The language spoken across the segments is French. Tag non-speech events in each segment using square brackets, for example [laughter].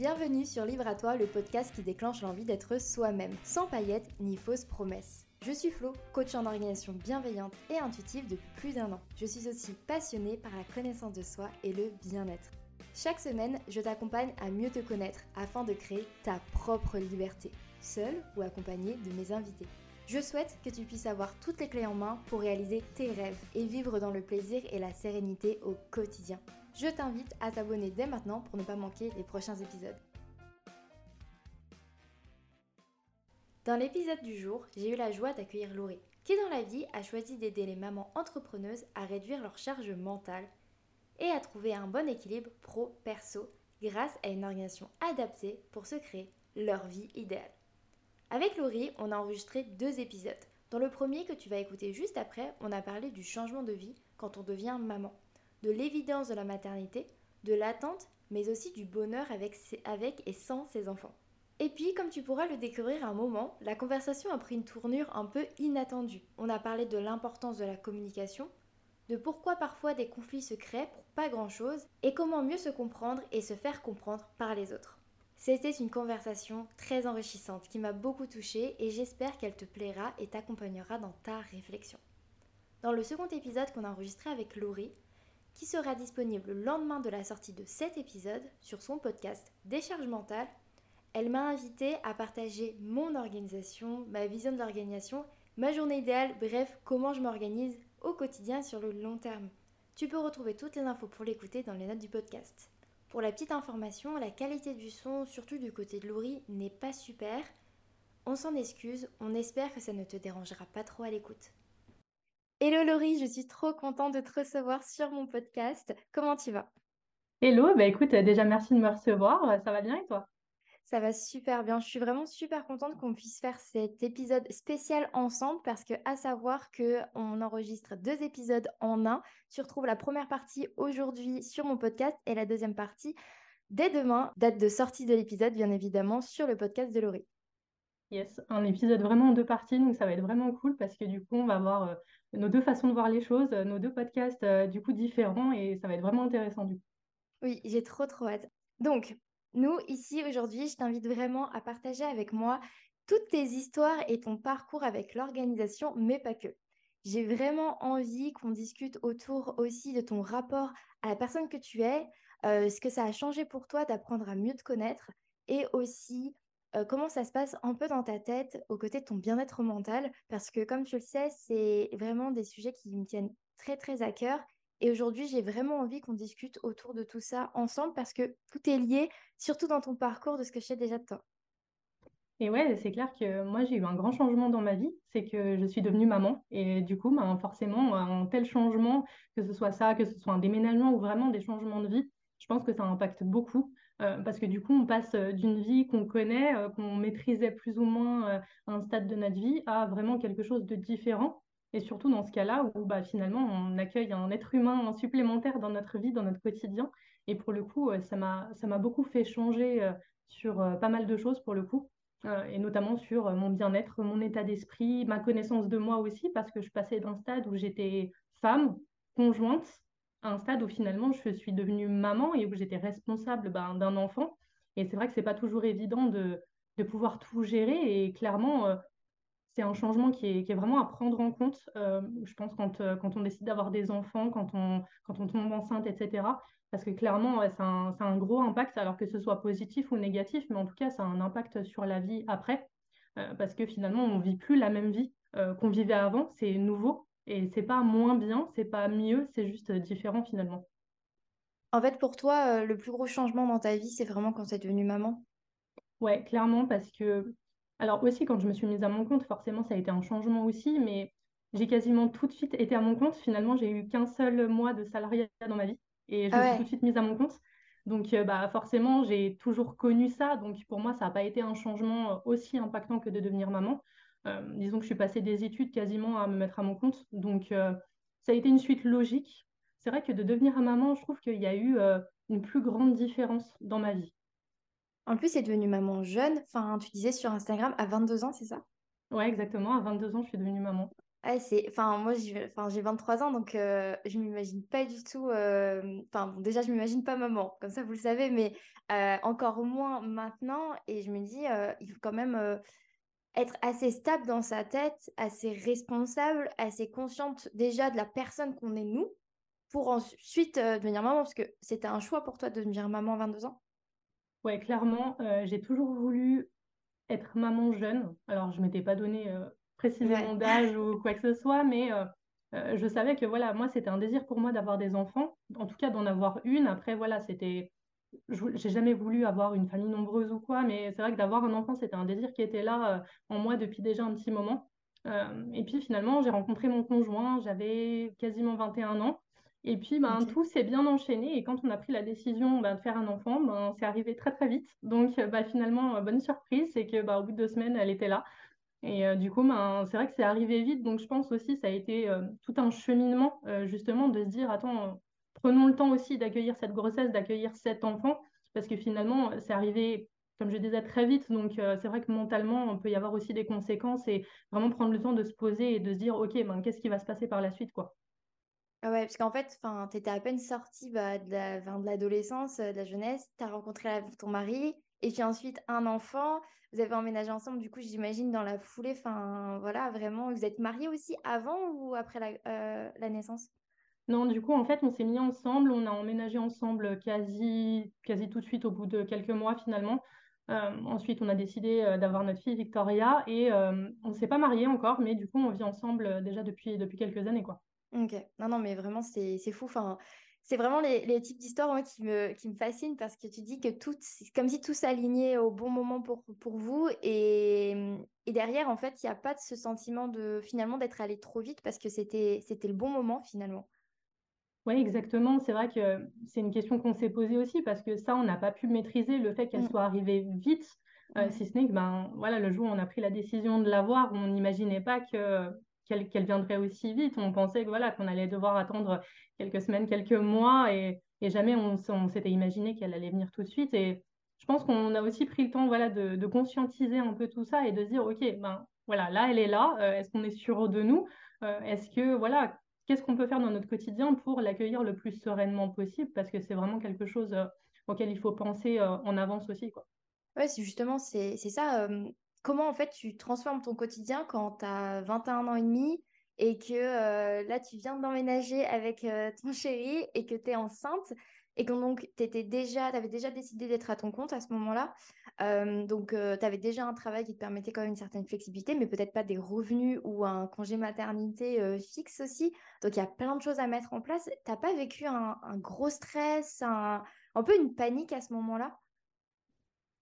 Bienvenue sur Livre à toi, le podcast qui déclenche l'envie d'être soi-même, sans paillettes ni fausses promesses. Je suis Flo, coach en organisation bienveillante et intuitive depuis plus d'un an. Je suis aussi passionnée par la connaissance de soi et le bien-être. Chaque semaine, je t'accompagne à mieux te connaître afin de créer ta propre liberté, seule ou accompagnée de mes invités. Je souhaite que tu puisses avoir toutes les clés en main pour réaliser tes rêves et vivre dans le plaisir et la sérénité au quotidien. Je t'invite à t'abonner dès maintenant pour ne pas manquer les prochains épisodes. Dans l'épisode du jour, j'ai eu la joie d'accueillir Laurie, qui dans la vie a choisi d'aider les mamans entrepreneuses à réduire leur charge mentale et à trouver un bon équilibre pro-perso grâce à une organisation adaptée pour se créer leur vie idéale. Avec Laurie, on a enregistré deux épisodes. Dans le premier que tu vas écouter juste après, on a parlé du changement de vie quand on devient maman, de l'évidence de la maternité, de l'attente, mais aussi du bonheur avec, et sans ses enfants. Et puis, comme tu pourras le découvrir à un moment, la conversation a pris une tournure un peu inattendue. On a parlé de l'importance de la communication, de pourquoi parfois des conflits se créent pour pas grand-chose, et comment mieux se comprendre et se faire comprendre par les autres. C'était une conversation très enrichissante qui m'a beaucoup touchée et j'espère qu'elle te plaira et t'accompagnera dans ta réflexion. Dans le second épisode qu'on a enregistré avec Laurie, qui sera disponible le lendemain de la sortie de cet épisode sur son podcast Décharge mentale, elle m'a invité à partager mon organisation, ma vision de l'organisation, ma journée idéale, bref, comment je m'organise au quotidien sur le long terme. Tu peux retrouver toutes les infos pour l'écouter dans les notes du podcast. Pour la petite information, la qualité du son, surtout du côté de Laurie, n'est pas super. On s'en excuse, on espère que ça ne te dérangera pas trop à l'écoute. Hello Laurie, je suis trop contente de te recevoir sur mon podcast. Comment tu vas? Hello, bah écoute, déjà merci de me recevoir. Ça va bien et toi? Ça va super bien. Je suis vraiment super contente qu'on puisse faire cet épisode spécial ensemble parce que à savoir que on enregistre deux épisodes en un. Tu retrouves la première partie aujourd'hui sur mon podcast et la deuxième partie dès demain, date de sortie de l'épisode bien évidemment sur le podcast de Laurie. Yes, un épisode vraiment en deux parties, donc ça va être vraiment cool parce que du coup on va voir euh, nos deux façons de voir les choses, nos deux podcasts euh, du coup différents et ça va être vraiment intéressant du coup. Oui, j'ai trop trop hâte. Donc, nous, ici, aujourd'hui, je t'invite vraiment à partager avec moi toutes tes histoires et ton parcours avec l'organisation, mais pas que. J'ai vraiment envie qu'on discute autour aussi de ton rapport à la personne que tu es, euh, ce que ça a changé pour toi d'apprendre à mieux te connaître et aussi comment ça se passe un peu dans ta tête aux côtés de ton bien-être mental? Parce que comme tu le sais, c'est vraiment des sujets qui me tiennent très très à cœur et aujourd'hui, j'ai vraiment envie qu'on discute autour de tout ça ensemble parce que tout est lié, surtout dans ton parcours de ce que je sais déjà de toi. Et ouais, c'est clair que moi, j'ai eu un grand changement dans ma vie, c'est que je suis devenue maman. Et du coup, ben, forcément, un tel changement, que ce soit ça, que ce soit un déménagement ou vraiment des changements de vie, je pense que ça impacte beaucoup. Euh, parce que du coup, on passe euh, d'une vie qu'on connaît, euh, qu'on maîtrisait plus ou moins à un stade de notre vie, à vraiment quelque chose de différent. Et surtout dans ce cas-là où bah, finalement on accueille un être humain supplémentaire dans notre vie, dans notre quotidien. Et pour le coup, ça m'a beaucoup fait changer sur pas mal de choses pour le coup. et notamment sur mon bien-être, mon état d'esprit, ma connaissance de moi aussi, parce que je passais d'un stade où j'étais femme, conjointe, un stade où finalement je suis devenue maman et où j'étais responsable ben, d'un enfant. Et c'est vrai que c'est pas toujours évident de, de pouvoir tout gérer. Et clairement, c'est un changement qui est, vraiment à prendre en compte, euh, je pense, quand, euh, quand on décide d'avoir des enfants, quand on, quand on tombe enceinte, etc. Parce que clairement, c'est un, un, gros impact, alors que ce soit positif ou négatif, mais en tout cas, ça a un impact sur la vie après. Euh, parce que finalement, on vit plus la même vie qu'on vivait avant, c'est nouveau. Et c'est pas moins bien, c'est pas mieux, c'est juste différent finalement. En fait, pour toi, le plus gros changement dans ta vie, c'est vraiment quand tu es devenue maman? Ouais, clairement, parce que alors aussi, quand je me suis mise à mon compte, forcément, ça a été un changement aussi, mais j'ai quasiment tout de suite été à mon compte. Finalement, j'ai eu qu'un seul mois de salariat dans ma vie et je me suis tout de suite mise à mon compte. Donc, euh, bah, forcément, j'ai toujours connu ça. Donc, pour moi, ça n'a pas été un changement euh, aussi impactant que de devenir maman. Euh, disons que je suis passée des études quasiment à me mettre à mon compte. Donc, ça a été une suite logique. C'est vrai que de devenir maman, je trouve qu'il y a eu une plus grande différence dans ma vie. En plus, c'est devenue maman jeune. Enfin, tu disais sur Instagram à 22 ans, c'est ça? Ouais, exactement. À 22 ans, je suis devenue maman. C'est... Enfin, moi, j'ai enfin, j'ai 23 ans, donc euh, je m'imagine pas du tout... euh, Enfin, bon, déjà, je m'imagine pas maman, comme ça, vous le savez, mais euh, encore moins maintenant. Et je me dis, euh, il faut quand même euh, être assez stable dans sa tête, assez responsable, assez consciente déjà de la personne qu'on est nous, pour ensuite euh, devenir maman, parce que c'était un choix pour toi de devenir maman à 22 ans? Ouais, clairement, euh, j'ai toujours voulu être maman jeune. Alors, je m'étais pas donné euh, Ouais, précisément d'âge ou quoi que ce soit, mais je savais que voilà, moi, c'était un désir pour moi d'avoir des enfants, en tout cas d'en avoir une. Après, voilà, c'était, j'ai jamais voulu avoir une famille nombreuse ou quoi, mais c'est vrai que d'avoir un enfant, c'était un désir qui était là euh, en moi depuis déjà un petit moment. Euh, et puis finalement, j'ai rencontré mon conjoint, j'avais quasiment 21 ans. Et puis, ben, tout s'est bien enchaîné. Et quand on a pris la décision ben, de faire un enfant, ben, c'est arrivé très, très vite. Donc, bah, finalement, bonne surprise, c'est que au bout de deux semaines, elle était là. Et euh, du coup, ben, c'est vrai que c'est arrivé vite. Donc, je pense aussi ça a été euh, tout un cheminement, euh, justement, de se dire, attends, prenons le temps aussi d'accueillir cette grossesse, d'accueillir cet enfant. Parce que finalement, c'est arrivé, comme je disais, très vite. Donc, euh, c'est vrai que mentalement, on peut y avoir aussi des conséquences et vraiment prendre le temps de se poser et de se dire, OK, ben, qu'est-ce qui va se passer par la suite, quoi. Ah ouais, parce qu'en fait, enfin, t'étais à peine sortie bah, de l'adolescence, euh, de la jeunesse, t'as rencontré la- ton mari, et puis ensuite un enfant, vous avez emménagé ensemble, du coup, j'imagine dans la foulée, enfin, voilà, vraiment, vous êtes mariés aussi avant ou après euh, la naissance? Non, du coup, en fait, on s'est mis ensemble, on a emménagé ensemble quasi, quasi tout de suite au bout de quelques mois finalement. Euh, ensuite, on a décidé euh, d'avoir notre fille Victoria et euh, on ne s'est pas mariés encore, mais du coup, on vit ensemble euh, déjà depuis, depuis quelques années, quoi. Ok, non, non, mais vraiment, c'est fou. Enfin, c'est vraiment les, les types d'histoires qui me, qui me fascinent parce que tu dis que tout, comme si tout s'alignait au bon moment pour, pour vous. Et, et derrière, en fait, il n'y a pas de ce sentiment de finalement d'être allé trop vite parce que c'était le bon moment finalement. Oui, exactement. C'est vrai que c'est une question qu'on s'est posée aussi parce que ça, on n'a pas pu maîtriser le fait qu'elle Mm, soit arrivée vite, euh, ouais. si ce n'est que ben, voilà, le jour où on a pris la décision de l'avoir, on n'imaginait pas que, qu'elle, qu'elle viendrait aussi vite. On pensait que, voilà, qu'on allait devoir attendre quelques semaines, quelques mois et, et jamais on, s'était imaginé qu'elle allait venir tout de suite. Et je pense qu'on a aussi pris le temps voilà, de, de conscientiser un peu tout ça et de se dire, OK, ben, voilà, là, elle est là. Euh, est-ce qu'on est sûr de nous? Euh, est-ce que, voilà, qu'est-ce qu'on peut faire dans notre quotidien pour l'accueillir le plus sereinement possible, parce que c'est vraiment quelque chose euh, auquel il faut penser euh, en avance aussi, quoi. Ouais, c'est justement, c'est ça. comment en fait tu transformes ton quotidien quand tu as 21 ans et demi et que euh, là tu viens d'emménager avec ton chéri et que tu es enceinte? Et que donc tu étais déjà, t'avais déjà décidé d'être à ton compte à ce moment-là. Euh, donc tu avais déjà un travail qui te permettait quand même une certaine flexibilité, mais peut-être pas des revenus ou un congé maternité euh, fixe aussi. Donc il y a plein de choses à mettre en place. T'as pas vécu un, un gros stress, un, un peu une panique à ce moment-là?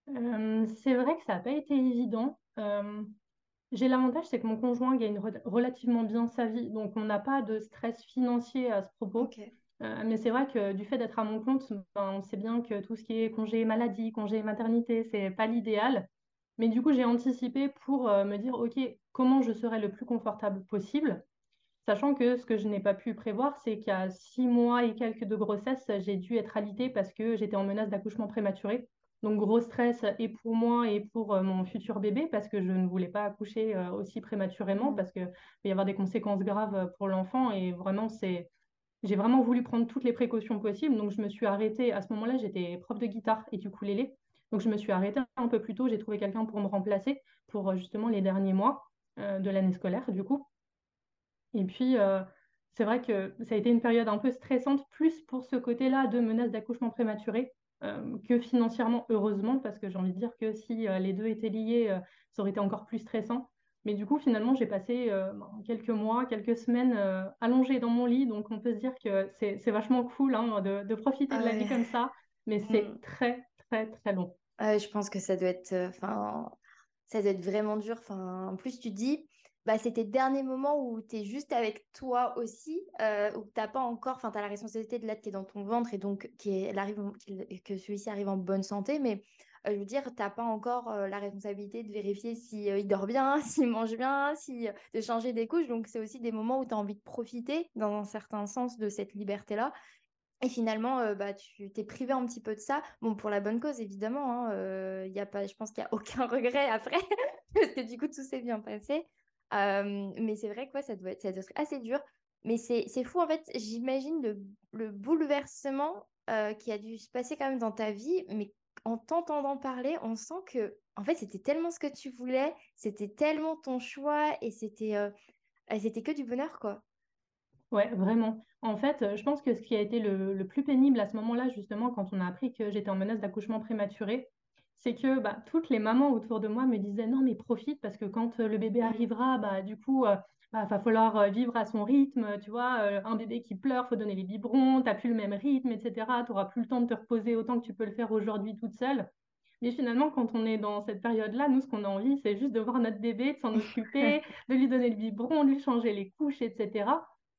Euh, c'est vrai que ça n'a pas été évident. Euh, j'ai l'avantage, c'est que mon conjoint gagne re- relativement bien sa vie, donc on n'a pas de stress financier à ce propos. Ok. Euh, mais c'est vrai que du fait d'être à mon compte, ben, on sait bien que tout ce qui est congé maladie, congé maternité, c'est pas l'idéal. Mais du coup, j'ai anticipé pour euh, me dire, OK, comment je serai le plus confortable possible. Sachant que ce que je n'ai pas pu prévoir, c'est qu'à six mois et quelques de grossesse, j'ai dû être alitée parce que j'étais en menace d'accouchement prématuré. Donc gros stress et pour moi et pour euh, mon futur bébé parce que je ne voulais pas accoucher aussi prématurément parce qu'il peut y avoir des conséquences graves pour l'enfant et vraiment c'est j'ai vraiment voulu prendre toutes les précautions possibles. Donc je me suis arrêtée à ce moment-là, j'étais prof de guitare et du ukulélé. Donc je me suis arrêtée un peu plus tôt, j'ai trouvé quelqu'un pour me remplacer pour euh, justement les derniers mois euh, de l'année scolaire du coup. Et puis, euh, c'est vrai que ça a été une période un peu stressante, plus pour ce côté-là de menace d'accouchement prématuré que financièrement, heureusement, parce que j'ai envie de dire que si les deux étaient liés, ça aurait été encore plus stressant. Mais du coup, finalement, j'ai passé euh, ben, quelques mois, quelques semaines euh, allongée dans mon lit, donc on peut se dire que c'est vachement cool hein, de, de profiter Ah de la vie comme ça, mais c'est Mm. très, très, très long. Ouais, je pense que ça doit être, euh, enfin, ça doit être vraiment dur. Enfin, en plus, tu dis, bah, c'est tes derniers moments où tu es juste avec toi aussi, euh, où t'as pas encore, enfin, tu as la responsabilité de l'être qui est dans ton ventre et donc qui est- elle arrive, que celui-ci arrive en bonne santé. Mais je veux dire, t'as pas encore euh, la responsabilité de vérifier si il dort bien, [laughs] s'il mange bien, si, de changer des couches. Donc, c'est aussi des moments où tu as envie de profiter, dans un certain sens, de cette liberté-là. Et finalement, euh, bah, tu t'es privé un petit peu de ça. Bon, pour la bonne cause, évidemment. hein, euh, y a pas, je pense qu'il n'y a aucun [laughs] regret après, [laughs] parce que du coup, tout s'est bien passé. mais c'est vrai que ça, doit être, ça doit être assez dur. Mais c'est fou, en fait, j'imagine le, le, bouleversement qui a dû se passer quand même dans ta vie, mais en t'entendant parler, on sent que, en fait, c'était tellement ce que tu voulais, c'était tellement ton choix, et c'était c'était que du bonheur, quoi. Ouais, vraiment. En fait, je pense que ce qui a été le, le plus pénible à ce moment-là, justement, quand on a appris que j'étais en menace d'accouchement prématuré, c'est que bah, toutes les mamans autour de moi me disaient non, mais profite parce que quand le bébé arrivera, bah, du coup, bah, va falloir vivre à son rythme. Tu vois, un bébé qui pleure, faut donner les biberons, tu n'as plus le même rythme, etc. Tu n'auras plus le temps de te reposer autant que tu peux le faire aujourd'hui toute seule. Mais finalement, quand on est dans cette période-là, nous, ce qu'on a envie, c'est juste de voir notre bébé, de s'en occuper, [laughs] de lui donner le biberon, de lui changer les couches, etc.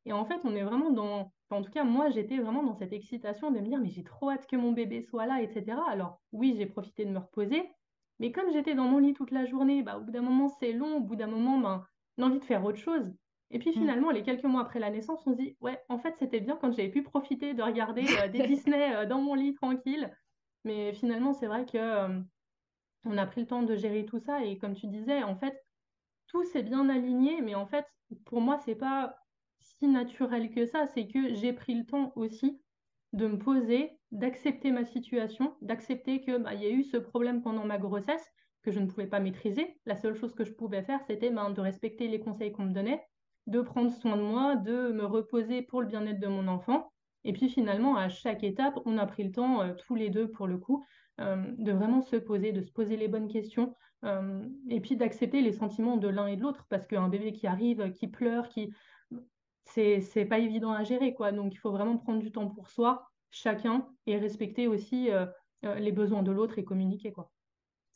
Et en fait, on est vraiment dans, en tout cas, moi, j'étais vraiment dans cette excitation de me dire, mais j'ai trop hâte que mon bébé soit là, etc. Alors, oui, j'ai profité de me reposer, mais comme j'étais dans mon lit toute la journée, bah, au bout d'un moment, c'est long, au bout d'un moment, ben, envie de faire autre chose. Et puis mm. finalement, les quelques mois après la naissance, on se dit, ouais, en fait, c'était bien quand j'avais pu profiter de regarder euh, des [laughs] Disney euh, dans mon lit tranquille. Mais finalement, c'est vrai que euh, on a pris le temps de gérer tout ça. Et comme tu disais, en fait, tout s'est bien aligné. Mais en fait, pour moi, c'est pas si naturel que ça, c'est que j'ai pris le temps aussi de me poser, d'accepter ma situation, d'accepter que bah, y a eu ce problème pendant ma grossesse que je ne pouvais pas maîtriser. La seule chose que je pouvais faire, c'était ben, de respecter les conseils qu'on me donnait, de prendre soin de moi, de me reposer pour le bien-être de mon enfant. Et puis finalement, à chaque étape, on a pris le temps, euh, tous les deux pour le coup, euh, de vraiment se poser, de se poser les bonnes questions, euh, et puis d'accepter les sentiments de l'un et de l'autre, parce qu'un bébé qui arrive, qui pleure, qui c'est pas évident à gérer, quoi. Donc, il faut vraiment prendre du temps pour soi, chacun, et respecter aussi les besoins de l'autre et communiquer, quoi.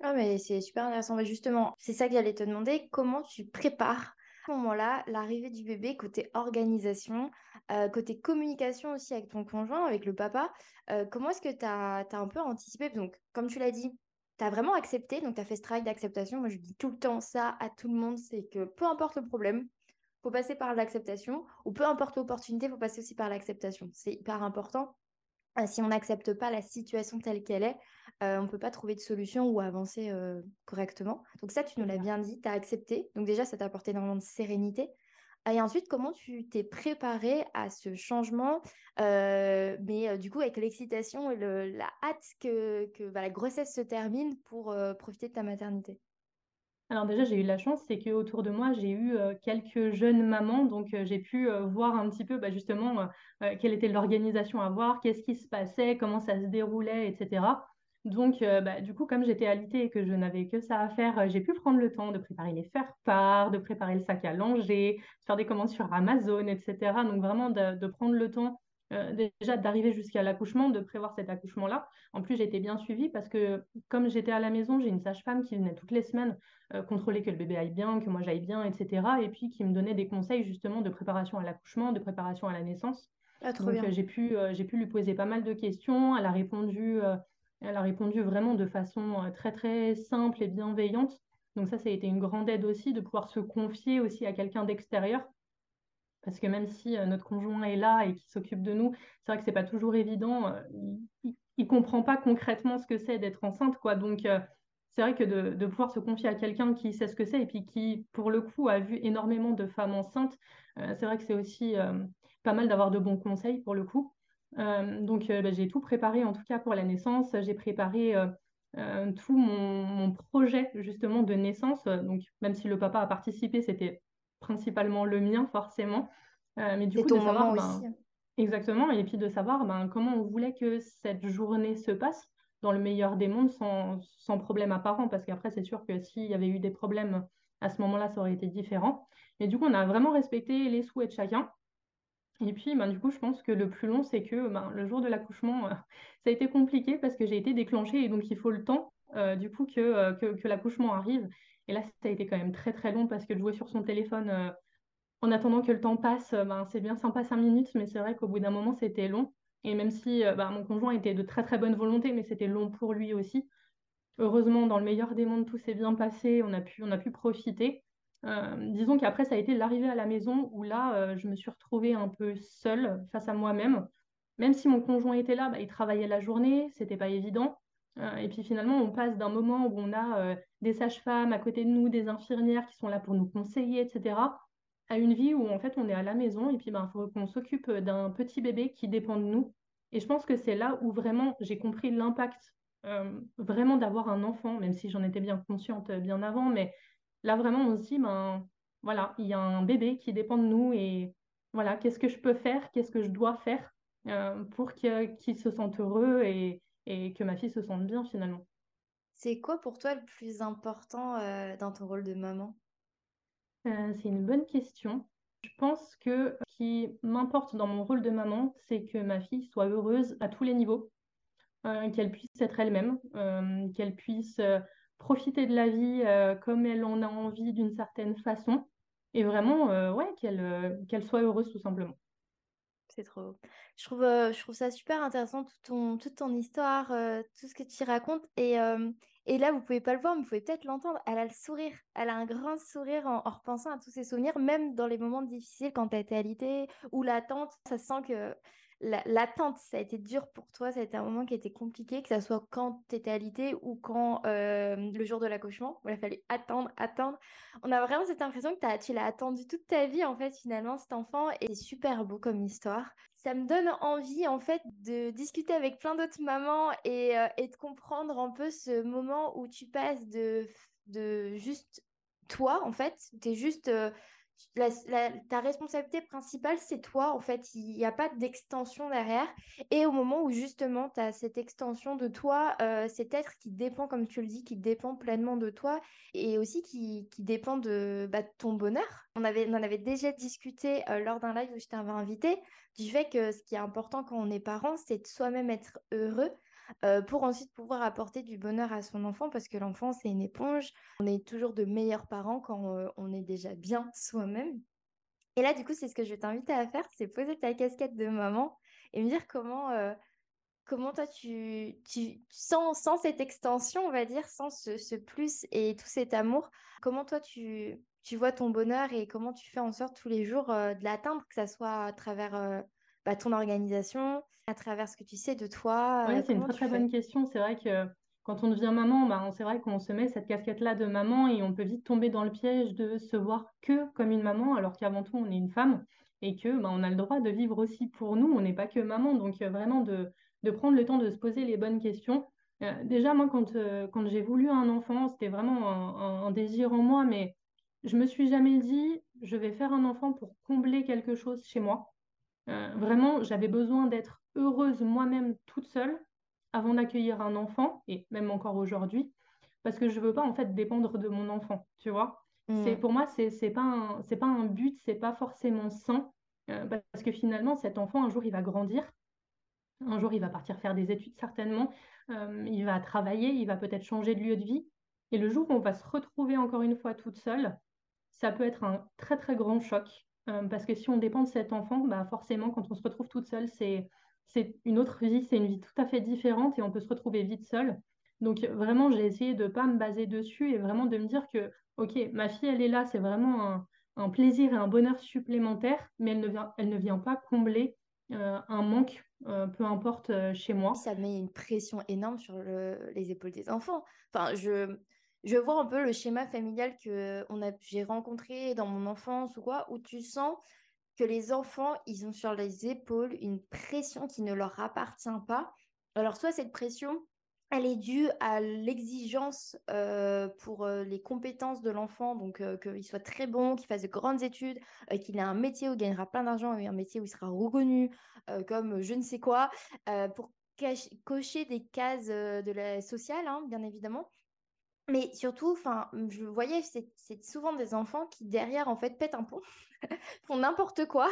Ah, mais c'est super intéressant. Justement, c'est ça que j'allais te demander. Comment tu prépares à ce moment-là l'arrivée du bébé côté organisation, euh, côté communication aussi avec ton conjoint, avec le papa? Comment est-ce que tu as, as, un peu anticipé? Donc, comme tu l'as dit, tu as vraiment accepté, donc tu as fait ce travail d'acceptation. Moi, je dis tout le temps ça à tout le monde c'est que peu importe le problème, faut passer par l'acceptation, ou peu importe l'opportunité, faut passer aussi par l'acceptation. C'est hyper important. Euh, si on n'accepte pas la situation telle qu'elle est, euh, on ne peut pas trouver de solution ou avancer euh, correctement. Donc ça, tu nous l'as bien dit, tu as accepté. Donc déjà, ça t'a apporté énormément de sérénité. Et ensuite, comment tu t'es préparé à ce changement, mais du coup avec l'excitation et la hâte que, que bah, la grossesse se termine pour profiter de ta maternité? Alors déjà, j'ai eu la chance, c'est qu'autour de moi, j'ai eu quelques jeunes mamans, donc j'ai pu voir un petit peu bah, justement quelle était l'organisation à voir, qu'est-ce qui se passait, comment ça se déroulait, etc. Donc, bah, du coup, comme j'étais alitée et que je n'avais que ça à faire, j'ai pu prendre le temps de préparer les faire-part, de préparer le sac à langer, de faire des commandes sur Amazon, etc. Donc, vraiment de prendre le temps euh, déjà d'arriver jusqu'à l'accouchement, de prévoir cet accouchement-là. En plus, été bien suivie parce que comme j'étais à la maison, j'ai une sage-femme qui venait toutes les semaines euh, contrôler que le bébé aille bien, que moi j'aille bien, etc. Et puis qui me donnait des conseils justement de préparation à l'accouchement, de préparation à la naissance. Ah, trop Donc, euh, j'ai pu, j'ai pu lui poser pas mal de questions. Elle a répondu, elle a répondu vraiment de façon très très simple et bienveillante. Donc ça, ça a été une grande aide aussi de pouvoir se confier aussi à quelqu'un d'extérieur parce que même si euh, notre conjoint est là et qui s'occupe de nous, c'est vrai que c'est pas toujours évident. Euh, il, ne comprend pas concrètement ce que c'est d'être enceinte, quoi. Donc euh, c'est vrai que de, pouvoir se confier à quelqu'un qui sait ce que c'est et puis qui, pour le coup, a vu énormément de femmes enceintes, c'est vrai que c'est aussi pas mal d'avoir de bons conseils pour le coup. Donc bah, j'ai tout préparé en tout cas pour la naissance. J'ai préparé tout mon, mon, projet justement de naissance. Donc même si le papa a participé, c'était principalement le mien, forcément. Euh, mais du coup, de savoir, ben, aussi. Exactement, et puis de savoir ben, comment on voulait que cette journée se passe dans le meilleur des mondes sans, sans problème apparent, parce qu'après, c'est sûr que s'il y avait eu des problèmes à ce moment-là, ça aurait été différent. Mais du coup, on a vraiment respecté les souhaits de chacun. Et puis, ben, du coup, je pense que le plus long, c'est que ben, le jour de l'accouchement, [laughs] ça a été compliqué parce que j'ai été déclenchée et donc il faut le temps, euh, du coup, que, euh, que, que l'accouchement arrive. Et là, ça a été quand même très très long parce que de jouer sur son téléphone euh, en attendant que le temps passe, euh, ben, c'est bien sympa 5 minutes, mais c'est vrai qu'au bout d'un moment, c'était long. Et même si euh, ben, mon conjoint était de très très bonne volonté, mais c'était long pour lui aussi. Heureusement, dans le meilleur des mondes, tout s'est bien passé, on a pu, on a pu profiter. Disons qu'après, ça a été l'arrivée à la maison où là, je me suis retrouvée un peu seule face à moi-même. Même si mon conjoint était là, bah, il travaillait la journée, c'était pas évident. et puis finalement, on passe d'un moment où on a des sages-femmes à côté de nous, des infirmières qui sont là pour nous conseiller, etc., à une vie où en fait on est à la maison et puis il faut qu'on s'occupe d'un petit bébé qui dépend de nous. Et je pense que c'est là où vraiment j'ai compris l'impact vraiment d'avoir un enfant, même si j'en étais bien consciente bien avant, mais là vraiment on se dit, ben voilà, il y a un bébé qui dépend de nous et voilà, qu'est-ce que je peux faire, qu'est-ce que je dois faire pour qu'il se sente heureux et, et que ma fille se sente bien finalement. C'est quoi pour toi le plus important dans ton rôle de maman? Euh, c'est une bonne question. Je pense que ce qui m'importe dans mon rôle de maman, c'est que ma fille soit heureuse à tous les niveaux, euh, qu'elle puisse être elle-même, euh, qu'elle puisse profiter de la vie comme elle en a envie d'une certaine façon, et vraiment, ouais, qu'elle qu'elle soit heureuse tout simplement. C'est trop. Je trouve, je trouve ça super intéressant, tout ton, toute ton histoire, tout ce que tu racontes. Et, et là, vous pouvez pas le voir, mais vous pouvez peut-être l'entendre. Elle a le sourire. Elle a un grand sourire en, repensant à tous ses souvenirs, même dans les moments difficiles quand as été alitée ou l'attente. Ça sent que l'attente, ça a été dur pour toi. Ça a été un moment qui a été compliqué, que ce soit quand tu étais ou quand le jour de l'accouchement, il a fallu attendre, attendre. On a vraiment cette impression que tu l'as attendu toute ta vie, en fait, finalement, cet enfant. Et c'est super beau comme histoire ça me donne envie en fait de discuter avec plein d'autres mamans et, euh, et, de comprendre un peu ce moment où tu passes de, de juste toi en fait, tu es juste euh, ta responsabilité principale, c'est toi, en fait. Il n'y a pas d'extension derrière. Et au moment où justement, tu as cette extension de toi, euh, cet être qui dépend, comme tu le dis, qui dépend pleinement de toi et aussi qui, qui dépend de, bah, ton bonheur. On, avait, on en avait déjà discuté euh, lors d'un live où je t'avais invité du fait que ce qui est important quand on est parent, c'est de soi-même être heureux euh, pour ensuite pouvoir apporter du bonheur à son enfant parce que l'enfant, c'est une éponge. On est toujours de meilleurs parents quand euh, on est déjà bien soi-même. Et là, du coup, c'est ce que je vais t'inviter à faire, c'est poser ta casquette de maman et me dire comment, euh, comment toi, tu, tu sans, cette extension, on va dire, sans ce, ce, plus et tout cet amour, comment toi, tu, tu vois ton bonheur et comment tu fais en sorte tous les jours de l'atteindre, que ça soit à travers bah, ton organisation, à travers ce que tu sais de toi Oui, c'est une très très bonne question. C'est vrai que quand on devient maman, bah, c'est vrai qu'on se met cette casquette-là de maman et on peut vite tomber dans le piège de se voir que comme une maman, alors qu'avant tout, on est une femme et que bah, on a le droit de vivre aussi pour nous. On n'est pas que maman. Donc, vraiment, de, de, prendre le temps de se poser les bonnes questions. déjà, moi, quand, quand j'ai voulu un enfant, c'était vraiment un, un, désir en moi, mais je me suis jamais dit, je vais faire un enfant pour combler quelque chose chez moi. Euh, vraiment, j'avais besoin d'être heureuse moi-même toute seule avant d'accueillir un enfant, et même encore aujourd'hui, parce que je veux pas en fait dépendre de mon enfant, tu vois. C'est mm. pour moi, c'est c'est pas un c'est pas un but, c'est pas forcément sain, euh, parce que finalement, cet enfant un jour il va grandir, un jour il va partir faire des études certainement, euh, il va travailler, il va peut-être changer de lieu de vie, et le jour où on va se retrouver encore une fois toute seule, ça peut être un très très grand choc. Euh, parce que si on dépend de cet enfant, bah forcément, quand on se retrouve toute seule, c'est, c'est une autre vie, c'est une vie tout à fait différente et on peut se retrouver vite seule. Donc vraiment, j'ai essayé de ne pas me baser dessus et vraiment de me dire que, OK, ma fille, elle est là, c'est vraiment un, un plaisir et un bonheur supplémentaire, mais elle ne vient, elle ne vient pas combler euh, un manque, euh, peu importe chez moi. Ça met une pression énorme sur les épaules des enfants. Enfin, je, je vois un peu le schéma familial que a, j'ai rencontré dans mon enfance ou quoi, où tu sens que les enfants, ils ont sur les épaules une pression qui ne leur appartient pas. Alors, soit cette pression, elle est due à l'exigence euh, pour euh, les compétences de l'enfant, donc euh, qu'il soit très bon, qu'il fasse de grandes études, qu'il ait un métier où il gagnera plein d'argent un métier où il sera reconnu, comme je ne sais quoi, pour cocher des cases de la sociale, hein, bien évidemment. Mais surtout, enfin, je voyais, c'est souvent des enfants qui derrière en fait pètent un pont, [laughs] font n'importe quoi,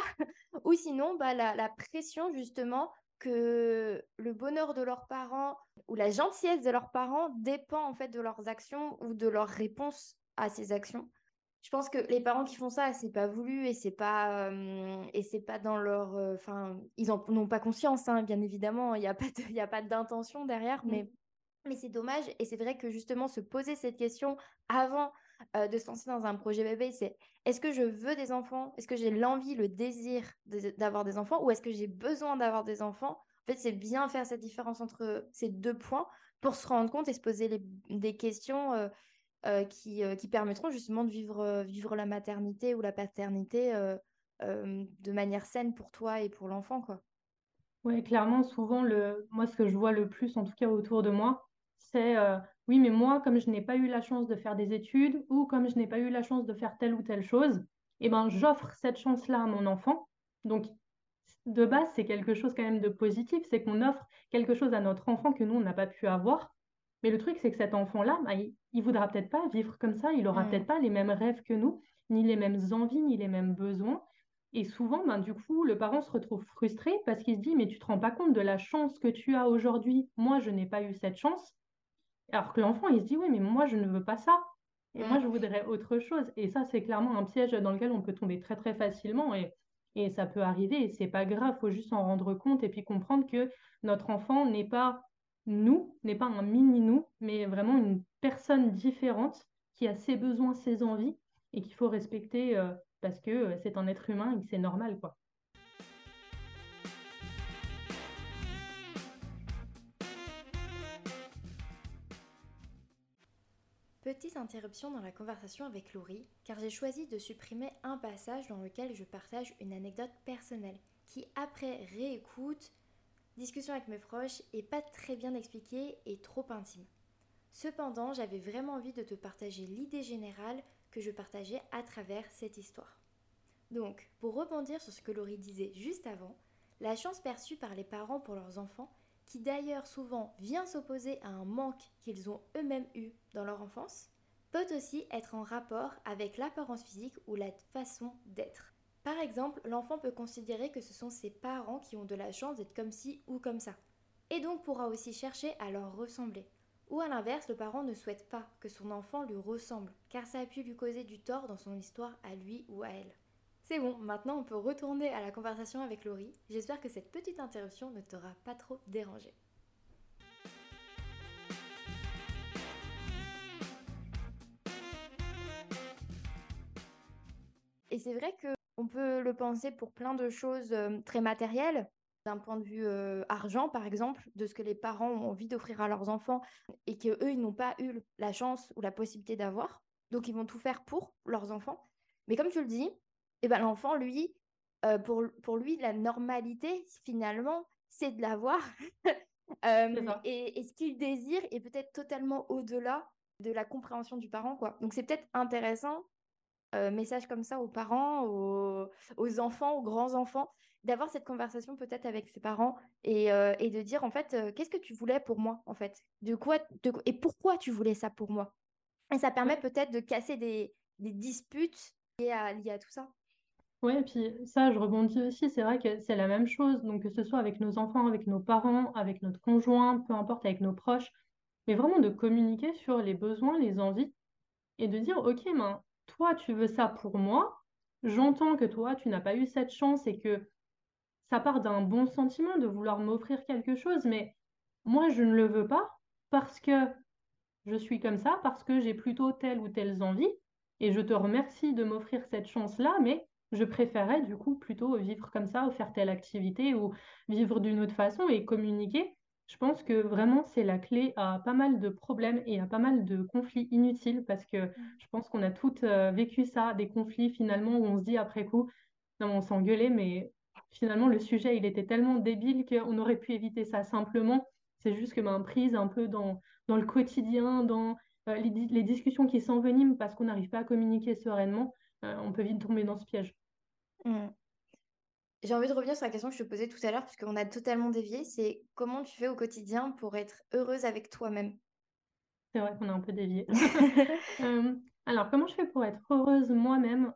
ou sinon, bah, la, la, pression justement que le bonheur de leurs parents ou la gentillesse de leurs parents dépend en fait de leurs actions ou de leurs réponses à ces actions. Je pense que les parents qui font ça, c'est pas voulu et c'est pas et c'est pas dans leur, enfin, ils en ont pas conscience, hein, bien évidemment. Il n'y a pas il a pas d'intention derrière, mmh. mais mais c'est dommage et c'est vrai que justement se poser cette question avant euh, de se lancer dans un projet bébé, c'est est-ce que je veux des enfants? Est-ce que j'ai l'envie, le désir d'avoir des enfants? Ou est-ce que j'ai besoin d'avoir des enfants? En fait, c'est bien faire cette différence entre ces deux points pour se rendre compte et se poser des questions euh, euh, qui, qui, permettront justement de vivre, vivre la maternité ou la paternité de manière saine pour toi et pour l'enfant, quoi. Ouais, clairement, souvent, le... moi, ce que je vois le plus, en tout cas autour de moi, c'est oui, mais moi, comme je n'ai pas eu la chance de faire des études ou comme je n'ai pas eu la chance de faire telle ou telle chose, eh ben, j'offre cette chance-là à mon enfant. Donc, de base, c'est quelque chose quand même de positif, c'est qu'on offre quelque chose à notre enfant que nous, on n'a pas pu avoir. Mais le truc, c'est que cet enfant-là, bah, il, ne voudra peut-être pas vivre comme ça, il aura mmh. peut-être pas les mêmes rêves que nous, ni les mêmes envies, ni les mêmes besoins. Et souvent, ben, du coup, le parent se retrouve frustré parce qu'il se dit, mais tu te rends pas compte de la chance que tu as aujourd'hui. Moi, je n'ai pas eu cette chance. Alors que l'enfant, il se dit, oui, mais moi, je ne veux pas ça. Et moi, je voudrais autre chose. Et ça, c'est clairement un piège dans lequel on peut tomber très, très facilement. Et, et ça peut arriver. Et c'est pas grave. faut juste en rendre compte et puis comprendre que notre enfant n'est pas nous, n'est pas un mini-nous, mais vraiment une personne différente qui a ses besoins, ses envies et qu'il faut respecter euh, parce que euh, c'est un être humain et que c'est normal, quoi. Petite interruption dans la conversation avec Laurie, car j'ai choisi de supprimer un passage dans lequel je partage une anecdote personnelle, qui après réécoute, discussion avec mes proches, est pas très bien expliquée et trop intime. Cependant, j'avais vraiment envie de te partager l'idée générale que je partageais à travers cette histoire. Donc, pour rebondir sur ce que Laurie disait juste avant, la chance perçue par les parents pour leurs enfants, qui d'ailleurs souvent vient s'opposer à un manque qu'ils ont eux-mêmes eu dans leur enfance, peut aussi être en rapport avec l'apparence physique ou la façon d'être. Par exemple, l'enfant peut considérer que ce sont ses parents qui ont de la chance d'être comme ci ou comme ça, et donc pourra aussi chercher à leur ressembler. Ou à l'inverse, le parent ne souhaite pas que son enfant lui ressemble, car ça a pu lui causer du tort dans son histoire à lui ou à elle. C'est bon, maintenant on peut retourner à la conversation avec Laurie. J'espère que cette petite interruption ne t'aura pas trop dérangé. Et c'est vrai qu'on peut le penser pour plein de choses euh, très matérielles, d'un point de vue euh, argent par exemple, de ce que les parents ont envie d'offrir à leurs enfants et qu'eux, ils n'ont pas eu la chance ou la possibilité d'avoir. Donc ils vont tout faire pour leurs enfants. Mais comme tu le dis, et ben l'enfant, lui, euh, pour, pour lui, la normalité, finalement, c'est de l'avoir. [laughs] euh, et, et, ce qu'il désire est peut-être totalement au-delà de la compréhension du parent. Quoi. Donc c'est peut-être intéressant, euh, message comme ça aux parents, aux, aux enfants, aux grands-enfants, d'avoir cette conversation peut-être avec ses parents et, et, de dire en fait, qu'est-ce que tu voulais pour moi en fait? De quoi, de, Et pourquoi tu voulais ça pour moi? Et ça permet peut-être de casser des, des disputes liées à, liées à tout ça. Oui, et puis ça, je rebondis aussi, c'est vrai que c'est la même chose, donc que ce soit avec nos enfants, avec nos parents, avec notre conjoint, peu importe, avec nos proches, mais vraiment de communiquer sur les besoins, les envies, et de dire, ok, ben, toi, tu veux ça pour moi, j'entends que toi, tu n'as pas eu cette chance et que ça part d'un bon sentiment de vouloir m'offrir quelque chose, mais moi, je ne le veux pas parce que je suis comme ça, parce que j'ai plutôt telle ou telle envie, et je te remercie de m'offrir cette chance-là, mais je préférais du coup plutôt vivre comme ça, ou faire telle activité, ou vivre d'une autre façon et communiquer. Je pense que vraiment c'est la clé à pas mal de problèmes et à pas mal de conflits inutiles parce que mmh. je pense qu'on a toutes euh, vécu ça, des conflits finalement où on se dit après coup, non, on s'engueulait, mais finalement le sujet il était tellement débile qu'on aurait pu éviter ça simplement. C'est juste que ma ben, prise un peu dans, dans le quotidien, dans euh, les, les, discussions qui s'enveniment parce qu'on n'arrive pas à communiquer sereinement, euh, on peut vite tomber dans ce piège. Mmh. J'ai envie de revenir sur la question que je te posais tout à l'heure, puisqu'on a totalement dévié. C'est comment tu fais au quotidien pour être heureuse avec toi-même? C'est vrai qu'on a un peu dévié. [laughs] [laughs] alors, comment je fais pour être heureuse moi-même?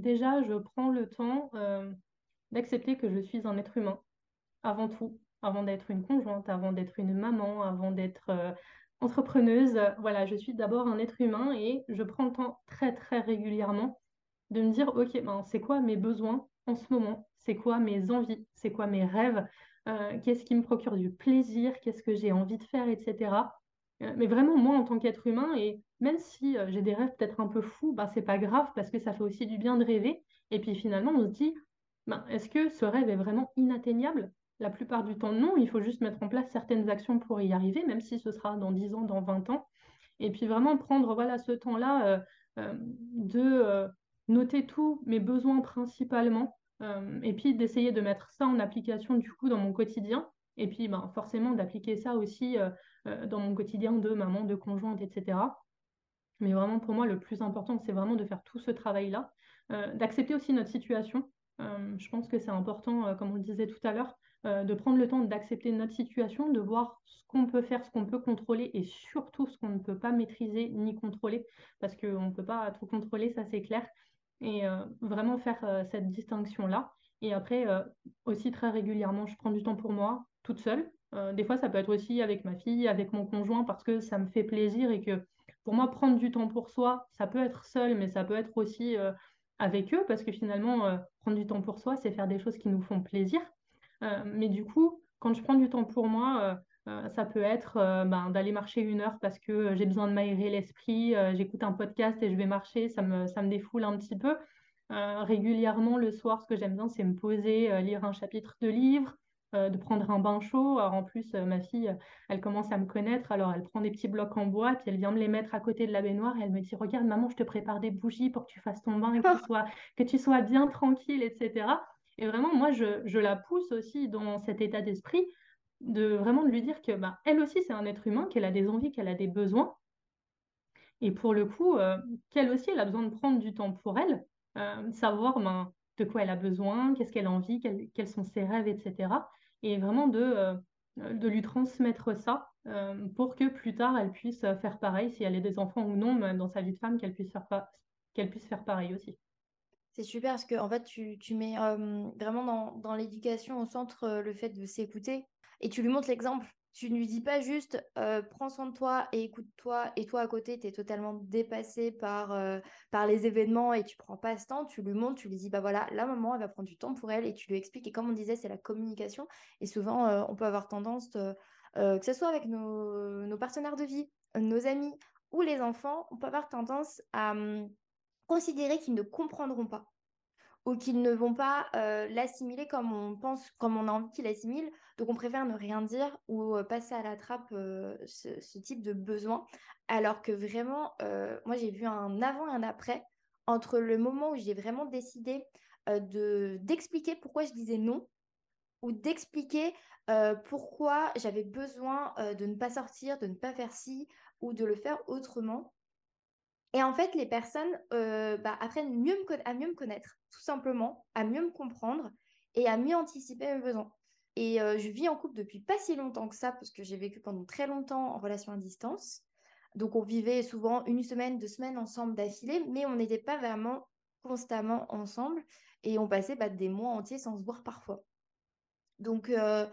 Déjà, je prends le temps d'accepter que je suis un être humain, avant tout, avant d'être une conjointe, avant d'être une maman, avant d'être entrepreneuse. Voilà, je suis d'abord un être humain et je prends le temps très, très régulièrement de me dire, OK, ben, c'est quoi mes besoins en ce moment? C'est quoi mes envies? C'est quoi mes rêves? Euh, Qu'est-ce qui me procure du plaisir? Qu'est-ce que j'ai envie de faire, etc. Euh, mais vraiment, moi, en tant qu'être humain, et même si euh, j'ai des rêves peut-être un peu fous, ben, c'est pas grave parce que ça fait aussi du bien de rêver. Et puis finalement, on se dit, ben, est-ce que ce rêve est vraiment inatteignable? La plupart du temps, non. Il faut juste mettre en place certaines actions pour y arriver, même si ce sera dans 10 ans, dans 20 ans. Et puis vraiment prendre voilà, ce temps-là de noter tous mes besoins principalement, et puis d'essayer de mettre ça en application du coup dans mon quotidien. Et puis ben, forcément d'appliquer ça aussi dans mon quotidien de maman, de conjointe, etc. Mais vraiment pour moi, le plus important, c'est vraiment de faire tout ce travail-là, d'accepter aussi notre situation. je pense que c'est important, comme on le disait tout à l'heure, euh, de prendre le temps d'accepter notre situation, de voir ce qu'on peut faire, ce qu'on peut contrôler et surtout ce qu'on ne peut pas maîtriser ni contrôler, parce qu'on ne peut pas tout contrôler, ça c'est clair, et euh, vraiment faire euh, cette distinction-là. Et après, aussi très régulièrement, je prends du temps pour moi, toute seule. des fois, ça peut être aussi avec ma fille, avec mon conjoint, parce que ça me fait plaisir et que pour moi, prendre du temps pour soi, ça peut être seul, mais ça peut être aussi avec eux, parce que finalement, prendre du temps pour soi, c'est faire des choses qui nous font plaisir. Euh, mais du coup, quand je prends du temps pour moi, euh, euh, ça peut être ben, d'aller marcher une heure parce que j'ai besoin de m'aérer l'esprit, j'écoute un podcast et je vais marcher, ça me, ça me défoule un petit peu. régulièrement, le soir, ce que j'aime bien, c'est me poser, lire un chapitre de livre, de prendre un bain chaud. Alors, en plus, ma fille, elle commence à me connaître, alors elle prend des petits blocs en bois, puis elle vient me les mettre à côté de la baignoire et elle me dit, regarde, maman, je te prépare des bougies pour que tu fasses ton bain et que tu [laughs] sois, que tu sois bien tranquille, etc. Et vraiment, moi, je, la pousse aussi dans cet état d'esprit de vraiment de lui dire que bah, elle aussi, c'est un être humain, qu'elle a des envies, qu'elle a des besoins. Et pour le coup, euh, qu'elle aussi, elle a besoin de prendre du temps pour elle, euh, savoir ben, de quoi elle a besoin, qu'est-ce qu'elle a envie, quels, sont ses rêves, etc. Et vraiment de, euh, de lui transmettre ça pour que plus tard, elle puisse faire pareil, si elle a des enfants ou non, dans sa vie de femme, qu'elle puisse, faire qu'elle puisse faire pareil aussi. C'est super parce que en fait, tu, tu mets vraiment dans, dans l'éducation au centre le fait de s'écouter et tu lui montres l'exemple. Tu ne lui dis pas juste prends soin de toi et écoute-toi et toi à côté, tu es totalement dépassé par, par les événements et tu prends pas ce temps. Tu lui montres, tu lui dis bah voilà, la maman, elle va prendre du temps pour elle et tu lui expliques. Et comme on disait, c'est la communication. Et souvent, on peut avoir tendance, que ce soit avec nos, nos, partenaires de vie, nos amis ou les enfants, on peut avoir tendance à considérer qu'ils ne comprendront pas ou qu'ils ne vont pas euh, l'assimiler comme on pense, comme on a envie qu'ils l'assimilent. Donc on préfère ne rien dire ou euh, passer à la trappe euh, ce, type de besoin. Alors que vraiment, moi j'ai vu un avant et un après entre le moment où j'ai vraiment décidé de d'expliquer pourquoi je disais non ou d'expliquer pourquoi j'avais besoin de ne pas sortir, de ne pas faire ci ou de le faire autrement. Et en fait, les personnes euh, bah, apprennent à mieux me connaître, tout simplement, à mieux me comprendre et à mieux anticiper mes besoins. Et euh, je vis en couple depuis pas si longtemps que ça, parce que j'ai vécu pendant très longtemps en relation à distance. Donc on vivait souvent une semaine, deux semaines ensemble d'affilée, mais on n'était pas vraiment constamment ensemble et on passait bah, des mois entiers sans se voir parfois. Donc euh,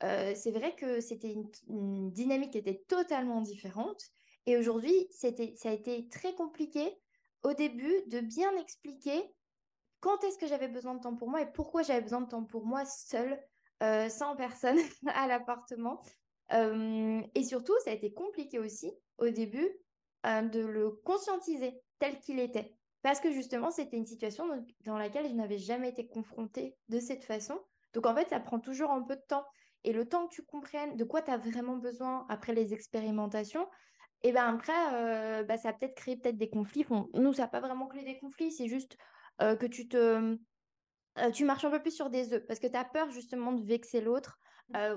c'est vrai que c'était une, dynamique qui était totalement différente et aujourd'hui, ça a été très compliqué au début de bien expliquer quand est-ce que j'avais besoin de temps pour moi et pourquoi j'avais besoin de temps pour moi seule, euh, sans personne [laughs] à l'appartement. Euh, et surtout, ça a été compliqué aussi au début euh, de le conscientiser tel qu'il était. Parce que justement, c'était une situation dans laquelle je n'avais jamais été confrontée de cette façon. Donc en fait, ça prend toujours un peu de temps. Et le temps que tu comprennes de quoi tu as vraiment besoin après les expérimentations, et ben après, euh, bah, ça a peut-être créé peut-être des conflits. nous, ça n'a pas vraiment créé des conflits, c'est juste euh, que tu te... Euh, tu marches un peu plus sur des œufs parce que tu as peur justement de vexer l'autre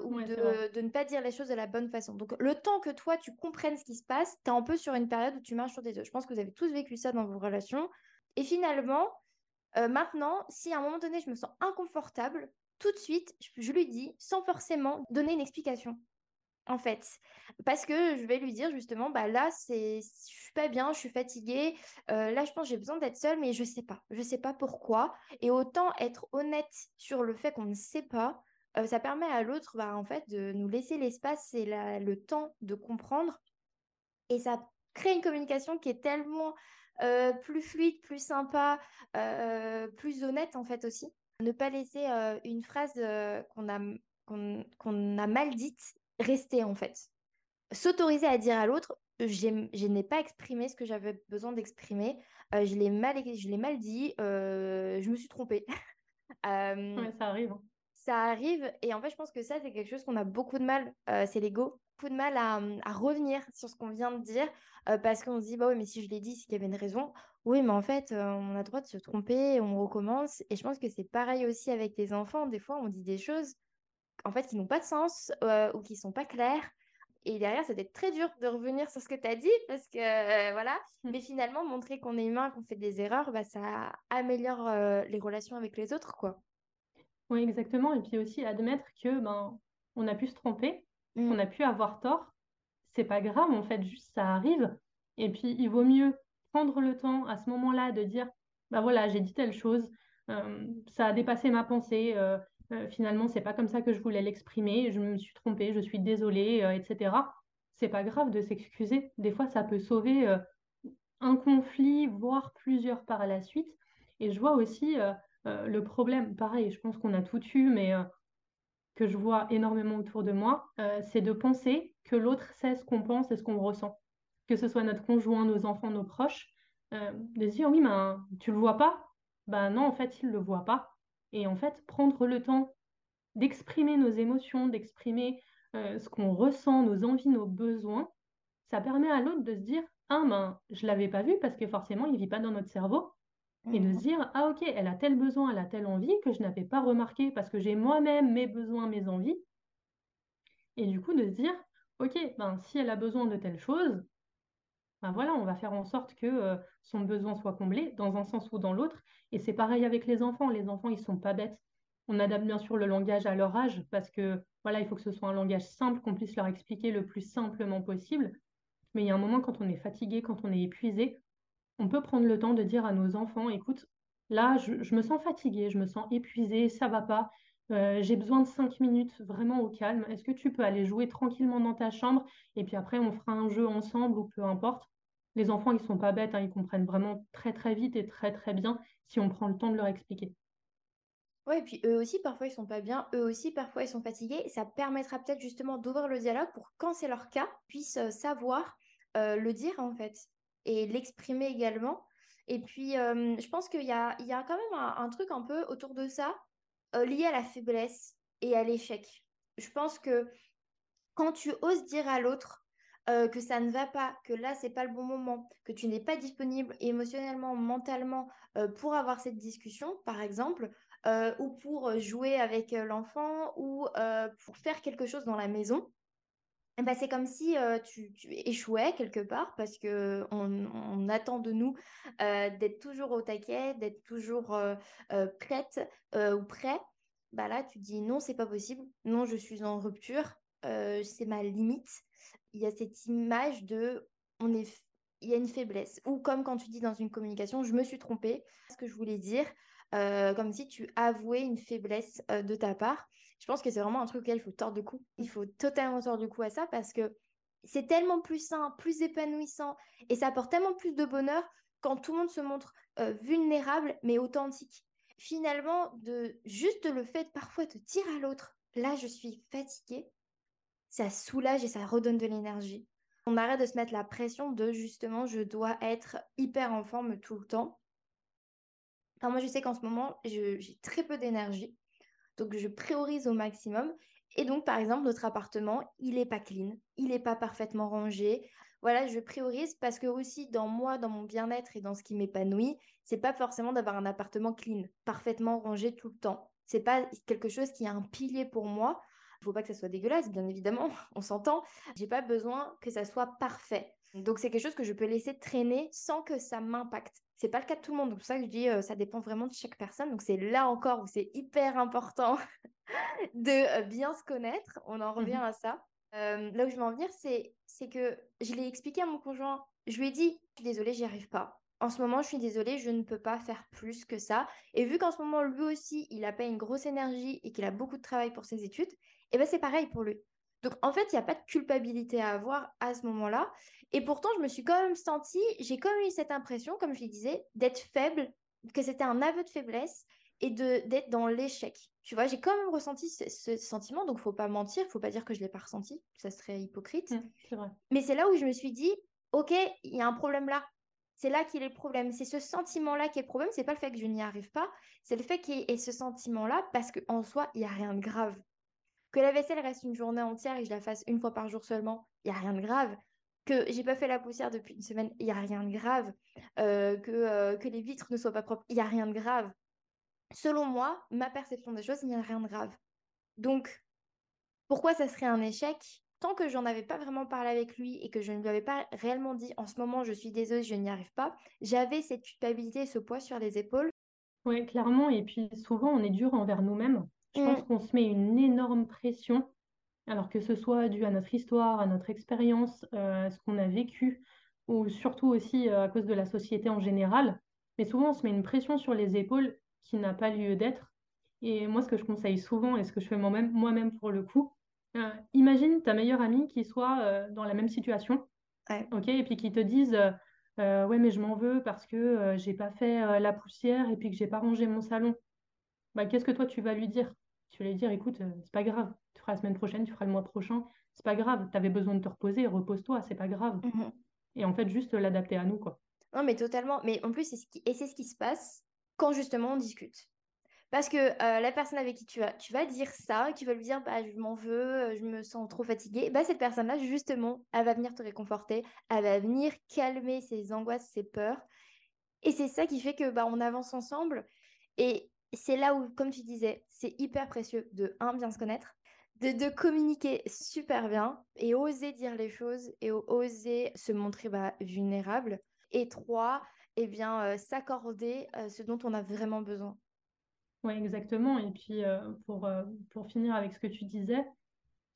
ou de, de, ne pas dire les choses de la bonne façon. Donc, le temps que toi, tu comprennes ce qui se passe, tu es un peu sur une période où tu marches sur des œufs. Je pense que vous avez tous vécu ça dans vos relations. Et finalement, maintenant, si à un moment donné, je me sens inconfortable, tout de suite, je lui dis sans forcément donner une explication en fait. Parce que je vais lui dire justement, bah là, c'est, je suis pas bien, je suis fatiguée. Euh, là, je pense j'ai besoin d'être seule, mais je sais pas. Je sais pas pourquoi. Et autant être honnête sur le fait qu'on ne sait pas, euh, ça permet à l'autre, bah, en fait, de nous laisser l'espace et le temps de comprendre. Et ça crée une communication qui est tellement euh, plus fluide, plus sympa, plus honnête, en fait, aussi. Ne pas laisser une phrase qu'on a, qu'on a mal dite rester en fait. S'autoriser à dire à l'autre, je n'ai pas exprimé ce que j'avais besoin d'exprimer, euh, je l'ai mal, mal dit, euh, je me suis trompée. [laughs] ça arrive. Hein. ça arrive. Et en fait, je pense que ça, c'est quelque chose qu'on a beaucoup de mal, euh, c'est l'ego, beaucoup de mal à, à, revenir sur ce qu'on vient de dire, euh, parce qu'on se dit, bah oui, mais si je l'ai dit, c'est qu'il y avait une raison. Oui, mais en fait, euh, on a le droit de se tromper, on recommence. Et je pense que c'est pareil aussi avec les enfants. Des fois, on dit des choses, en fait, qui n'ont pas de sens ou qui sont pas claires. Et derrière, ça être très dur de revenir sur ce que tu as dit parce que voilà. Mmh. Mais finalement, montrer qu'on est humain, qu'on fait des erreurs, bah, ça améliore les relations avec les autres, quoi. Oui, exactement. Et puis aussi admettre que ben on a pu se tromper, on a mmh. pu avoir tort. C'est pas grave, en fait, juste ça arrive. Et puis il vaut mieux prendre le temps à ce moment-là de dire bah voilà, j'ai dit telle chose, ça a dépassé ma pensée. Euh, finalement, c'est pas comme ça que je voulais l'exprimer, je me suis trompée, je suis désolée, euh, etc. C'est pas grave de s'excuser. Des fois, ça peut sauver euh, un conflit, voire plusieurs par la suite. Et je vois aussi le problème, pareil, je pense qu'on a tout eu, mais que je vois énormément autour de moi, c'est de penser que l'autre sait ce qu'on pense et ce qu'on ressent. Que ce soit notre conjoint, nos enfants, nos proches, de se dire oui, mais tu le vois pas Ben non, en fait, il le voit pas. Et en fait, prendre le temps d'exprimer nos émotions, d'exprimer euh, ce qu'on ressent, nos envies, nos besoins, ça permet à l'autre de se dire Ah, ben, je ne l'avais pas vu parce que forcément, il ne vit pas dans notre cerveau. Et de se mmh. dire Ah, ok, elle a tel besoin, elle a telle envie que je n'avais pas remarqué parce que j'ai moi-même mes besoins, mes envies. Et du coup, de se dire Ok, ben, si elle a besoin de telle chose, ben voilà, on va faire en sorte que euh, son besoin soit comblé dans un sens ou dans l'autre. Et c'est pareil avec les enfants. Les enfants, ils sont pas bêtes. On adapte bien sûr le langage à leur âge parce que voilà, il faut que ce soit un langage simple, qu'on puisse leur expliquer le plus simplement possible. Mais il y a un moment quand on est fatigué, quand on est épuisé, on peut prendre le temps de dire à nos enfants, écoute, là, je, me sens fatigué, je me sens épuisé, ça va pas. Euh, j'ai besoin de cinq minutes vraiment au calme. Est-ce que tu peux aller jouer tranquillement dans ta chambre et puis après on fera un jeu ensemble ou peu importe les enfants, ils sont pas bêtes, hein, ils comprennent vraiment très très vite et très très bien si on prend le temps de leur expliquer. Oui, et puis eux aussi, parfois, ils sont pas bien, eux aussi, parfois, ils sont fatigués. Ça permettra peut-être justement d'ouvrir le dialogue pour, quand c'est leur cas, puissent euh, savoir euh, le dire, en fait, et l'exprimer également. Et puis, je pense qu'il y a, il y a quand même un, truc un peu autour de ça, lié à la faiblesse et à l'échec. Je pense que quand tu oses dire à l'autre, euh, que ça ne va pas, que là, c'est pas le bon moment, que tu n'es pas disponible émotionnellement, mentalement euh, pour avoir cette discussion, par exemple, euh, ou pour jouer avec l'enfant, ou pour faire quelque chose dans la maison, eh ben, c'est comme si tu, échouais quelque part parce que on, attend de nous d'être toujours au taquet, d'être toujours prête ou prêt. Bah là, tu dis non, c'est pas possible. Non, je suis en rupture. c'est ma limite il y a cette image de on est il y a une faiblesse ou comme quand tu dis dans une communication je me suis trompée ce que je voulais dire euh, comme si tu avouais une faiblesse euh, de ta part je pense que c'est vraiment un truc auquel il faut tordre le cou il faut totalement tordre le cou à ça parce que c'est tellement plus sain plus épanouissant et ça apporte tellement plus de bonheur quand tout le monde se montre euh, vulnérable mais authentique finalement de juste le fait parfois de dire à l'autre là je suis fatiguée ça soulage et ça redonne de l'énergie. On arrête de se mettre la pression de justement je dois être hyper en forme tout le temps. Moi, je sais qu'en ce moment, j'ai très peu d'énergie. Donc, je priorise au maximum. Et donc, par exemple, notre appartement, il n'est pas clean, il n'est pas parfaitement rangé. Voilà, je priorise parce que aussi dans moi, dans mon bien-être et dans ce qui m'épanouit, c'est pas forcément d'avoir un appartement clean, parfaitement rangé tout le temps. C'est pas quelque chose qui est un pilier pour moi. Il faut pas que ça soit dégueulasse, bien évidemment, [laughs] on s'entend. J'ai pas besoin que ça soit parfait. Donc c'est quelque chose que je peux laisser traîner sans que ça m'impacte. C'est pas le cas de tout le monde. Donc c'est pour ça que je dis euh, ça dépend vraiment de chaque personne. Donc c'est là encore où c'est hyper important [laughs] de euh, bien se connaître. On en revient mmh à ça. Euh, là où je veux en venir, c'est c'est que je l'ai expliqué à mon conjoint. Je lui ai dit, je suis désolée, j'y arrive pas. En ce moment, je suis désolée, je ne peux pas faire plus que ça. Et vu qu'en ce moment, lui aussi, il a pas une grosse énergie et qu'il a beaucoup de travail pour ses études, et ben c'est pareil pour lui. Donc en fait, il n'y a pas de culpabilité à avoir à ce moment-là. Et pourtant, je me suis quand même sentie, j'ai quand même eu cette impression, comme je le disais, d'être faible, que c'était un aveu de faiblesse et de d'être dans l'échec. Tu vois, j'ai quand même ressenti ce, sentiment, donc faut pas mentir, faut pas dire que je l'ai pas ressenti, ça serait hypocrite. Mmh, vrai. Mais c'est là où je me suis dit, ok, il y a un problème là. c'est là qu'il est le problème. C'est ce sentiment-là qui est le problème. C'est pas le fait que je n'y arrive pas, c'est le fait qu'il y ait ce sentiment-là parce qu'en soi, il n'y a rien de grave. Que la vaisselle reste une journée entière et je la fasse une fois par jour seulement, il n'y a rien de grave. Que j'ai pas fait la poussière depuis une semaine, il n'y a rien de grave. Euh, que, euh, que les vitres ne soient pas propres, il n'y a rien de grave. Selon moi, ma perception des choses, il n'y a rien de grave. Donc, pourquoi ça serait un échec? Tant que j'en avais pas vraiment parlé avec lui et que je ne lui avais pas réellement dit en ce moment je suis désolée, je n'y arrive pas, j'avais cette culpabilité, ce poids sur les épaules. Oui, clairement. Et puis souvent, on est dur envers nous-mêmes. Je pense mm. qu'on se met une énorme pression, alors que ce soit dû à notre histoire, à notre expérience, euh, à ce qu'on a vécu, ou surtout aussi euh, à cause de la société en général. Mais souvent, on se met une pression sur les épaules qui n'a pas lieu d'être. Et moi, ce que je conseille souvent, et ce que je fais moi-même pour le coup, euh, imagine ta meilleure amie qui soit euh, dans la même situation, ok, et puis qui te dise euh, ouais mais je m'en veux parce que j'ai pas fait la poussière et puis que j'ai pas rangé mon salon. Bah, qu'est-ce que toi tu vas lui dire? Tu vas lui dire écoute c'est pas grave, tu feras la semaine prochaine, tu feras le mois prochain, c'est pas grave, tu avais besoin de te reposer, repose-toi, c'est pas grave. Mmh et en fait juste l'adapter à nous quoi. Non mais totalement, mais en plus c'est ce qui et c'est ce qui se passe quand justement on discute. Parce que euh, la personne avec qui tu vas, tu vas dire ça, qui va lui dire bah, je m'en veux, euh, je me sens trop fatiguée, bah, cette personne-là, justement, elle va venir te réconforter, elle va venir calmer ses angoisses, ses peurs. Et c'est ça qui fait que bah, on avance ensemble. Et c'est là où, comme tu disais, c'est hyper précieux de, un, bien se connaître, de, de, communiquer super bien et oser dire les choses et oser se montrer bah, vulnérable. Et trois, eh bien, euh, s'accorder ce dont on a vraiment besoin. Oui, exactement. Et puis, euh, pour, euh, pour finir avec ce que tu disais,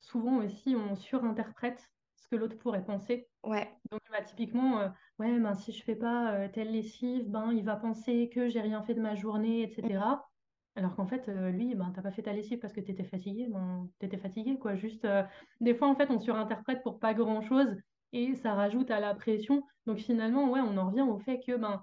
souvent aussi, on surinterprète ce que l'autre pourrait penser. Ouais. Donc, bah, typiquement, euh, ouais, ben, si je fais pas telle lessive, ben, il va penser que j'ai rien fait de ma journée, etc. Alors qu'en fait, lui, ben, t'as pas fait ta lessive parce que tu étais fatigué, ben, tu étais fatigué, quoi. Juste, des fois, en fait, on surinterprète pour pas grand-chose et ça rajoute à la pression. Donc, finalement, ouais, on en revient au fait que, ben,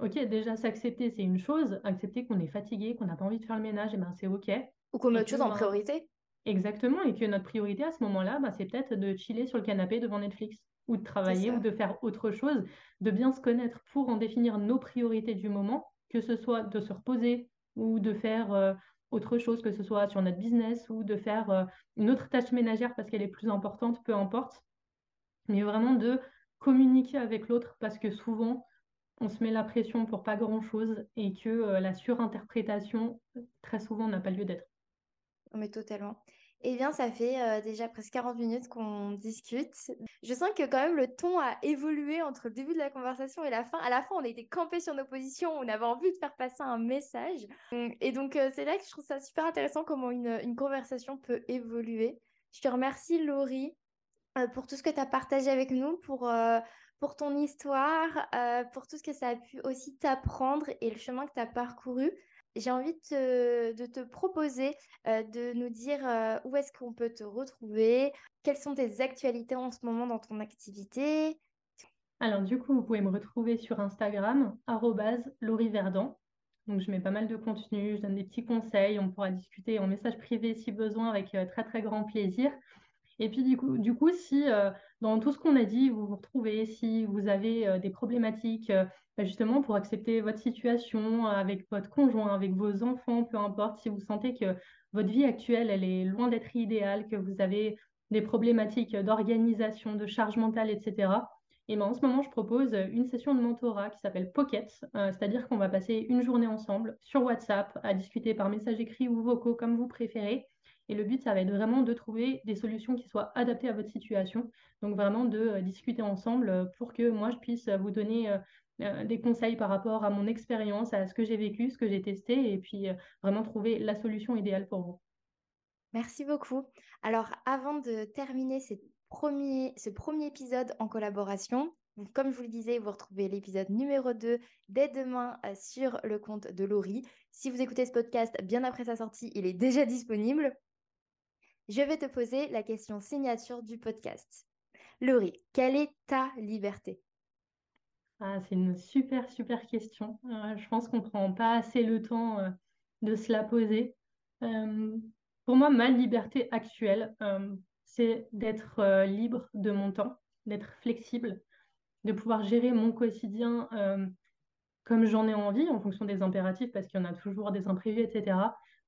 Ok, déjà s'accepter, c'est une chose. Accepter qu'on est fatigué, qu'on n'a pas envie de faire le ménage, et ben, c'est ok. Ou qu'on met autre chose en ben, priorité. Exactement, et que notre priorité à ce moment-là, ben, c'est peut-être de chiller sur le canapé devant Netflix, ou de travailler, ou de faire autre chose, de bien se connaître pour en définir nos priorités du moment, que ce soit de se reposer ou de faire euh, autre chose, que ce soit sur notre business ou de faire euh, une autre tâche ménagère parce qu'elle est plus importante, peu importe. Mais vraiment de communiquer avec l'autre parce que souvent, on se met la pression pour pas grand-chose et que euh, la surinterprétation, très souvent, n'a pas lieu d'être. Mais totalement. Eh bien, ça fait euh, déjà presque 40 minutes qu'on discute. Je sens que quand même le ton a évolué entre le début de la conversation et la fin. À la fin, on a été campé sur nos positions, on avait envie de faire passer un message. Et donc, euh, c'est là que je trouve ça super intéressant comment une, conversation peut évoluer. Je te remercie, Laurie, pour tout ce que tu as partagé avec nous, pour pour ton histoire, euh, pour tout ce que ça a pu aussi t'apprendre et le chemin que tu as parcouru. J'ai envie de te, proposer euh, de nous dire euh, où est-ce qu'on peut te retrouver, quelles sont tes actualités en ce moment dans ton activité? Alors du coup, vous pouvez me retrouver sur Instagram, @lauriverdant. Donc je mets pas mal de contenu, je donne des petits conseils, on pourra discuter en message privé si besoin avec très très grand plaisir. Et puis du coup, du coup si dans tout ce qu'on a dit, vous vous retrouvez, si vous avez euh, des problématiques euh, bah, justement pour accepter votre situation avec votre conjoint, avec vos enfants, peu importe, si vous sentez que votre vie actuelle, elle est loin d'être idéale, que vous avez des problématiques d'organisation, de charge mentale, etc. Et ben, en ce moment, je propose une session de mentorat qui s'appelle Pocket, euh, c'est-à-dire qu'on va passer une journée ensemble sur WhatsApp à discuter par message écrit ou vocaux comme vous préférez et le but, ça va être vraiment de trouver des solutions qui soient adaptées à votre situation. Donc vraiment de euh, discuter ensemble euh, pour que moi, je puisse euh, vous donner des conseils par rapport à mon expérience, à ce que j'ai vécu, ce que j'ai testé, et puis vraiment trouver la solution idéale pour vous. Merci beaucoup. Alors, avant de terminer ce premier épisode en collaboration, comme je vous le disais, vous retrouvez l'épisode numéro 2 dès demain sur le compte de Laurie. Si vous écoutez ce podcast bien après sa sortie, il est déjà disponible je vais te poser la question signature du podcast. Laurie, quelle est ta liberté? Ah, C'est une super, super question. Euh, je pense qu'on ne prend pas assez le temps euh, de se la poser. Euh, pour moi, ma liberté actuelle, c'est d'être libre de mon temps, d'être flexible. de pouvoir gérer mon quotidien comme j'en ai envie, en fonction des impératifs, parce qu'il y en a toujours des imprévus, etc.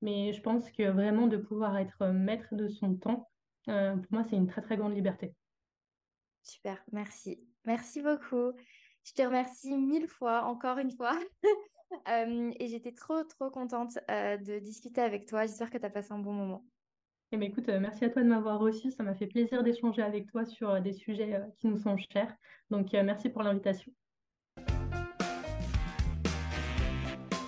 Mais je pense que vraiment de pouvoir être maître de son temps, pour moi, c'est une très, très grande liberté. Super, merci. Merci beaucoup. Je te remercie mille fois, encore une fois. [laughs] et j'étais trop, trop contente de discuter avec toi. J'espère que tu as passé un bon moment. Eh bien, écoute, merci à toi de m'avoir reçu. Ça m'a fait plaisir d'échanger avec toi sur des sujets qui nous sont chers. Donc, merci pour l'invitation.